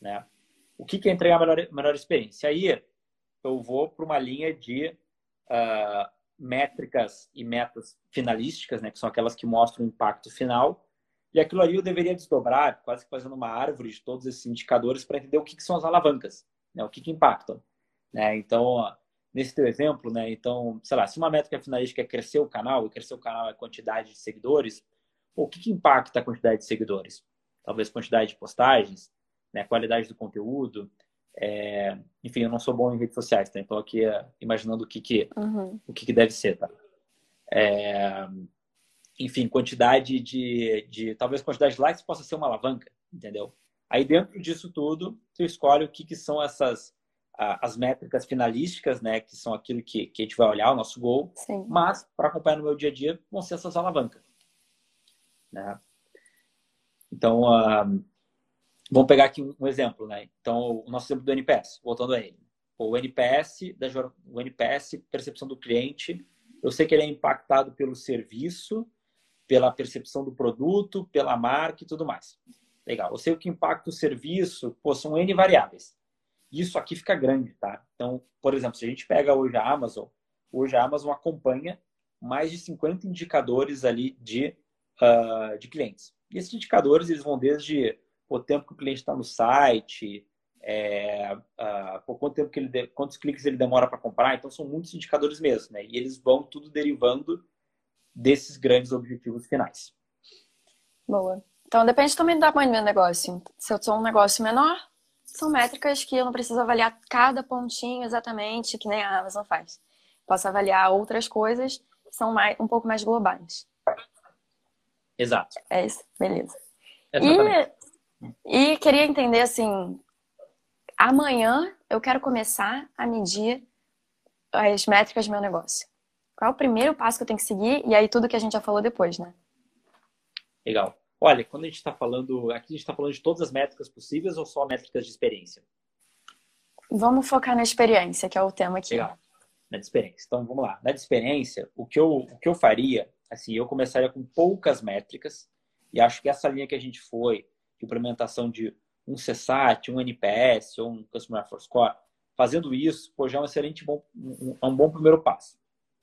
Né? O que, que é entregar a melhor, melhor experiência? Aí eu vou para uma linha de uh, métricas e metas finalísticas, né, que são aquelas que mostram o impacto final. E aquilo ali eu deveria desdobrar, quase que fazendo uma árvore de todos esses indicadores para entender o que, que são as alavancas, né, o que, que impactam. Né? Então, nesse teu exemplo, né? Então, sei lá, se uma métrica finalística é crescer o canal, e crescer o canal é quantidade de seguidores, o que, que impacta a quantidade de seguidores? Talvez quantidade de postagens, né? qualidade do conteúdo. É... Enfim, eu não sou bom em redes sociais, tá? Então, aqui é, imaginando o que, que, uhum. o que, que deve ser, tá? É... Enfim, quantidade de, de. Talvez quantidade de likes possa ser uma alavanca, entendeu? Aí, dentro disso tudo, você escolhe o que, que são essas as métricas finalísticas, né, que são aquilo que, que a gente vai olhar, o nosso gol, Sim. mas para acompanhar no meu dia a dia vão ser essas alavancas. Né? Então, uh, vamos pegar aqui um, exemplo, né? Então, o nosso exemplo do NPS, voltando a ele. O NPS, da, o NPS, percepção do cliente, eu sei que ele é impactado pelo serviço, pela percepção do produto, pela marca e tudo mais. Legal. Eu sei o que impacta o serviço, pô, são N variáveis isso aqui fica grande, tá? Então, por exemplo, se a gente pega hoje a Amazon, hoje a Amazon acompanha mais de 50 indicadores ali de, uh, de clientes. E esses indicadores, eles vão desde o tempo que o cliente está no site, é, uh, por quanto tempo que ele quantos cliques ele demora para comprar. Então, são muitos indicadores mesmo, né? E eles vão tudo derivando desses grandes objetivos finais. Boa. Então, depende também do tamanho do meu negócio. Se eu sou um negócio menor, são métricas que eu não preciso avaliar cada pontinho exatamente, que nem a Amazon faz. Posso avaliar outras coisas que são mais, um pouco mais globais. Exato. É isso, beleza. E, e queria entender assim, amanhã eu quero começar a medir as métricas do meu negócio. Qual é o primeiro passo que eu tenho que seguir? E aí tudo que a gente já falou depois, né? Legal. Olha, quando a gente está falando, aqui a gente está falando de todas as métricas possíveis ou só métricas de experiência? Vamos focar na experiência, que é o tema aqui. Legal. Na experiência. Então, vamos lá. Na experiência, o que eu, o que eu faria, assim, eu começaria com poucas métricas e acho que essa linha que a gente foi, implementação de um CSAT, um NPS ou um Customer Effort Score, fazendo isso, pô, já é um excelente bom, um, um bom primeiro passo,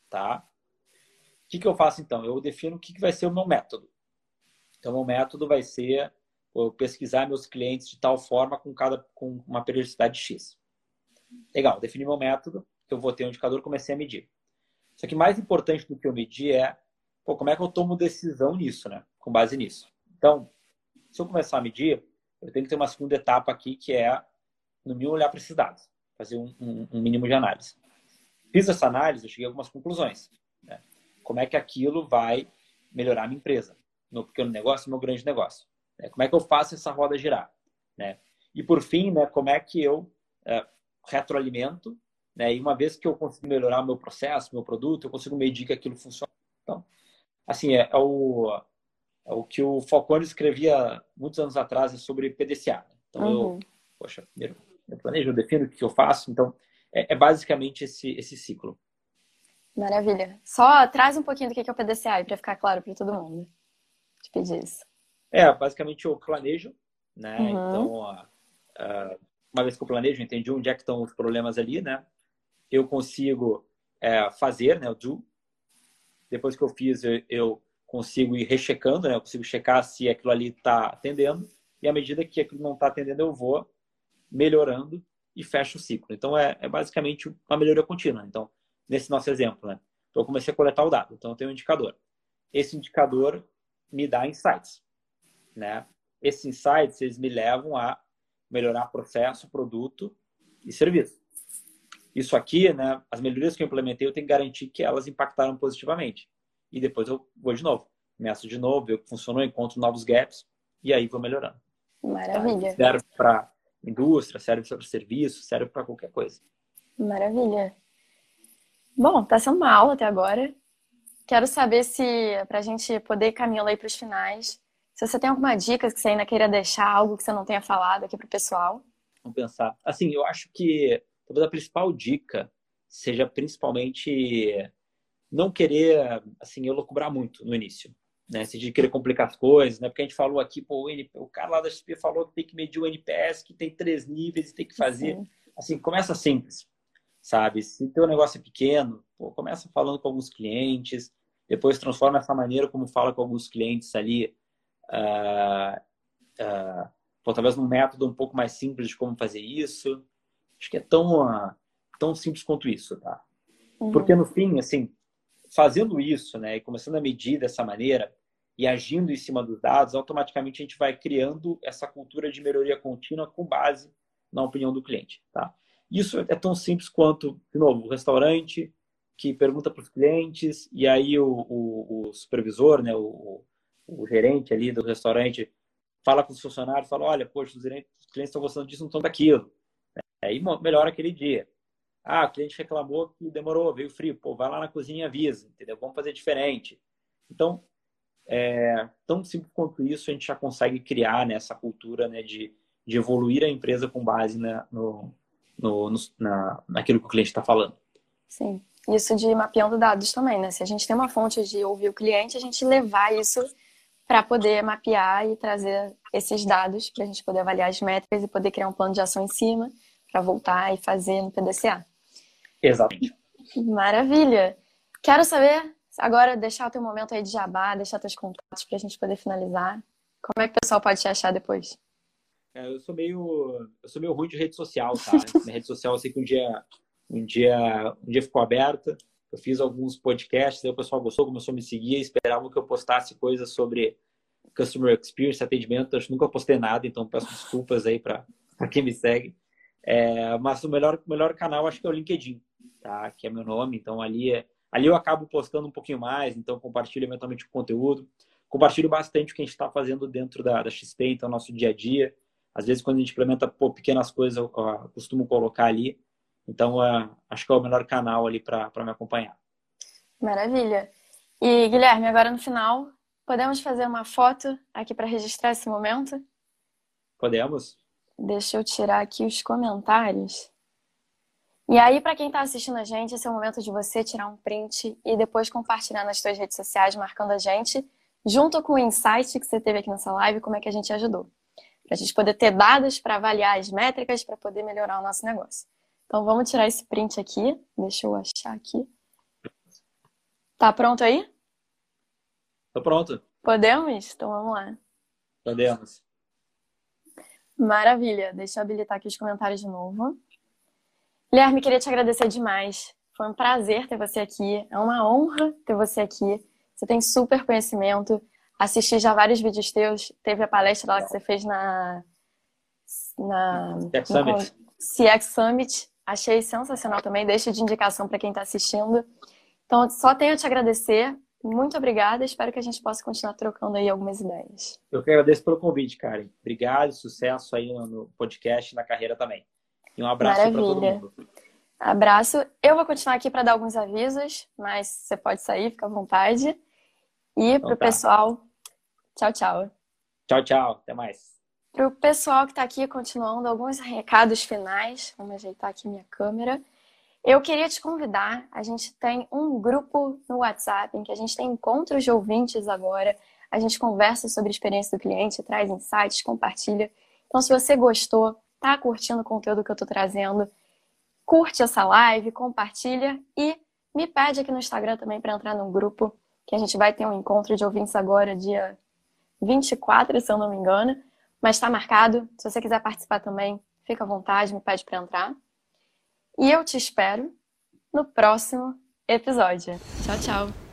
tá? O que, que eu faço então? Eu defino o que, que vai ser o meu método. Então, o método vai ser eu pesquisar meus clientes de tal forma com cada com uma periodicidade X. Legal, defini meu método, eu vou ter um indicador, comecei a medir. Só que mais importante do que eu medir é pô, como é que eu tomo decisão nisso, né? Com base nisso. Então, se eu começar a medir, eu tenho que ter uma segunda etapa aqui, que é, no mínimo, olhar para esses dados, fazer um, um, um, mínimo de análise. Fiz essa análise, eu cheguei a algumas conclusões. Né? Como é que aquilo vai melhorar a minha empresa? meu pequeno negócio, meu grande negócio. Né? Como é que eu faço essa roda girar? Né? E por fim, né, como é que eu é, retroalimento? Né? E uma vez que eu consigo melhorar meu processo, meu produto, eu consigo medir que aquilo funciona. Então, assim, é, é o, o que o Falcone escrevia muitos anos atrás sobre PDCA. Então, uhum. eu, poxa, primeiro eu planejo, eu defino o que eu faço. Então, é, é basicamente esse, esse ciclo. Maravilha. Só traz um pouquinho do que é o PDCA para ficar claro para todo mundo. Te pedir isso. É, basicamente eu planejo, né? Uhum. Então, uma vez que eu planejo, entendi onde é que estão os problemas ali, né? Eu consigo é, fazer, né? O do. Depois que eu fiz, eu, eu consigo ir rechecando, né? Eu consigo checar se aquilo ali está atendendo. E à medida que aquilo não está atendendo, eu vou melhorando e fecho o ciclo. Então, é, é basicamente uma melhoria contínua. Então, nesse nosso exemplo, né? Então, eu comecei a coletar o dado. Então, eu tenho um indicador. Esse indicador me dá insights, né? Esses insights, eles me levam a melhorar processo, produto e serviço. Isso aqui, né? As melhorias que eu implementei, eu tenho que garantir que elas impactaram positivamente. E depois eu vou de novo. Começo de novo, que funcionou, encontro novos gaps e aí vou melhorando. Maravilha. Tá? Serve para indústria, serve para serviço, serve para qualquer coisa. Maravilha. Bom, tá sendo uma aula até agora. Quero saber se, para a gente poder ir caminhando aí para os finais, se você tem alguma dica que você ainda queira deixar, algo que você não tenha falado aqui para o pessoal. Vamos pensar. Assim, eu acho que talvez a principal dica seja principalmente não querer, assim, eu lucubrar muito no início. Né? Se de querer complicar as coisas, né? Porque a gente falou aqui, pô, o, NP, o cara lá da XP falou que tem que medir o NPS, que tem três níveis e tem que fazer. Sim. Assim, começa simples sabe? Se teu negócio é pequeno, pô, começa falando com alguns clientes, depois transforma essa maneira como fala com alguns clientes ali, uh, uh, pô, talvez num método um pouco mais simples de como fazer isso. Acho que é tão, uh, tão simples quanto isso, tá? Uhum. Porque no fim, assim, fazendo isso, né, e começando a medir dessa maneira e agindo em cima dos dados, automaticamente a gente vai criando essa cultura de melhoria contínua com base na opinião do cliente, tá? Isso é tão simples quanto, de novo, o restaurante que pergunta para os clientes e aí o, o, o supervisor, né, o, o, gerente ali do restaurante fala com os funcionários, fala, olha, poxa, os clientes estão gostando disso, não estão daquilo. Aí melhora aquele dia. Ah, o cliente reclamou que demorou, veio frio. Pô, vai lá na cozinha e avisa, entendeu? Vamos fazer diferente. Então, é, tão simples quanto isso, a gente já consegue criar né, essa cultura né, de, de evoluir a empresa com base né, no, no, no na, naquilo que o cliente está falando. Sim. Isso de mapeando dados também, né? Se a gente tem uma fonte de ouvir o cliente, a gente levar isso para poder mapear e trazer esses dados para a gente poder avaliar as métricas e poder criar um plano de ação em cima para voltar e fazer no PDCA. Exatamente. Maravilha. Quero saber agora deixar o teu momento aí de jabá, deixar teus contatos para a gente poder finalizar. Como é que o pessoal pode te achar depois? É, eu sou meio eu sou meio ruim de rede social, tá? Minha rede social eu sei que um dia um dia um dia ficou aberta. Eu fiz alguns podcasts, aí o pessoal gostou, começou a me seguir, esperavam que eu postasse coisas sobre customer experience, atendimento. Eu nunca postei nada, então peço desculpas aí para quem me segue. É, mas o melhor melhor canal acho que é o LinkedIn, tá? Que é meu nome, então ali é ali eu acabo postando um pouquinho mais, então compartilho eventualmente o conteúdo. Compartilho bastante o que a gente está fazendo dentro da, da XP, então nosso dia a dia às vezes, quando a gente implementa pô, pequenas coisas, eu, eu, costumo colocar ali. Então, uh, acho que é o melhor canal ali para me acompanhar. Maravilha. E, Guilherme, agora no final, podemos fazer uma foto aqui para registrar esse momento? Podemos. Deixa eu tirar aqui os comentários. E aí, para quem está assistindo a gente, esse é o momento de você tirar um print e depois compartilhar nas suas redes sociais, marcando a gente, junto com o insight que você teve aqui nessa live, como é que a gente ajudou para a gente poder ter dados para avaliar as métricas para poder melhorar o nosso negócio. Então vamos tirar esse print aqui. Deixa eu achar aqui. Tá pronto aí? Tô pronto. Podemos? Então vamos lá. Podemos. Maravilha. Deixa eu habilitar aqui os comentários de novo. Guilherme, queria te agradecer demais. Foi um prazer ter você aqui. É uma honra ter você aqui. Você tem super conhecimento assisti já vários vídeos teus. Teve a palestra lá que você fez na. na CX Summit. CX Summit. Achei sensacional também. Deixa de indicação para quem está assistindo. Então, só tenho a te agradecer. Muito obrigada. Espero que a gente possa continuar trocando aí algumas ideias. Eu que agradeço pelo convite, Karen. Obrigado, sucesso aí no podcast e na carreira também. E um abraço para todo mundo. Abraço. Eu vou continuar aqui para dar alguns avisos, mas você pode sair, fica à vontade. E então, para o tá. pessoal, Tchau, tchau. Tchau, tchau. Até mais. Para o pessoal que está aqui continuando, alguns recados finais. Vamos ajeitar aqui minha câmera. Eu queria te convidar, a gente tem um grupo no WhatsApp em que a gente tem encontros de ouvintes agora, a gente conversa sobre a experiência do cliente, traz insights, compartilha. Então, se você gostou, tá curtindo o conteúdo que eu tô trazendo, curte essa live, compartilha e me pede aqui no Instagram também para entrar no grupo, que a gente vai ter um encontro de ouvintes agora, dia 24, se eu não me engano. Mas está marcado. Se você quiser participar também, fica à vontade, me pede para entrar. E eu te espero no próximo episódio. Tchau, tchau.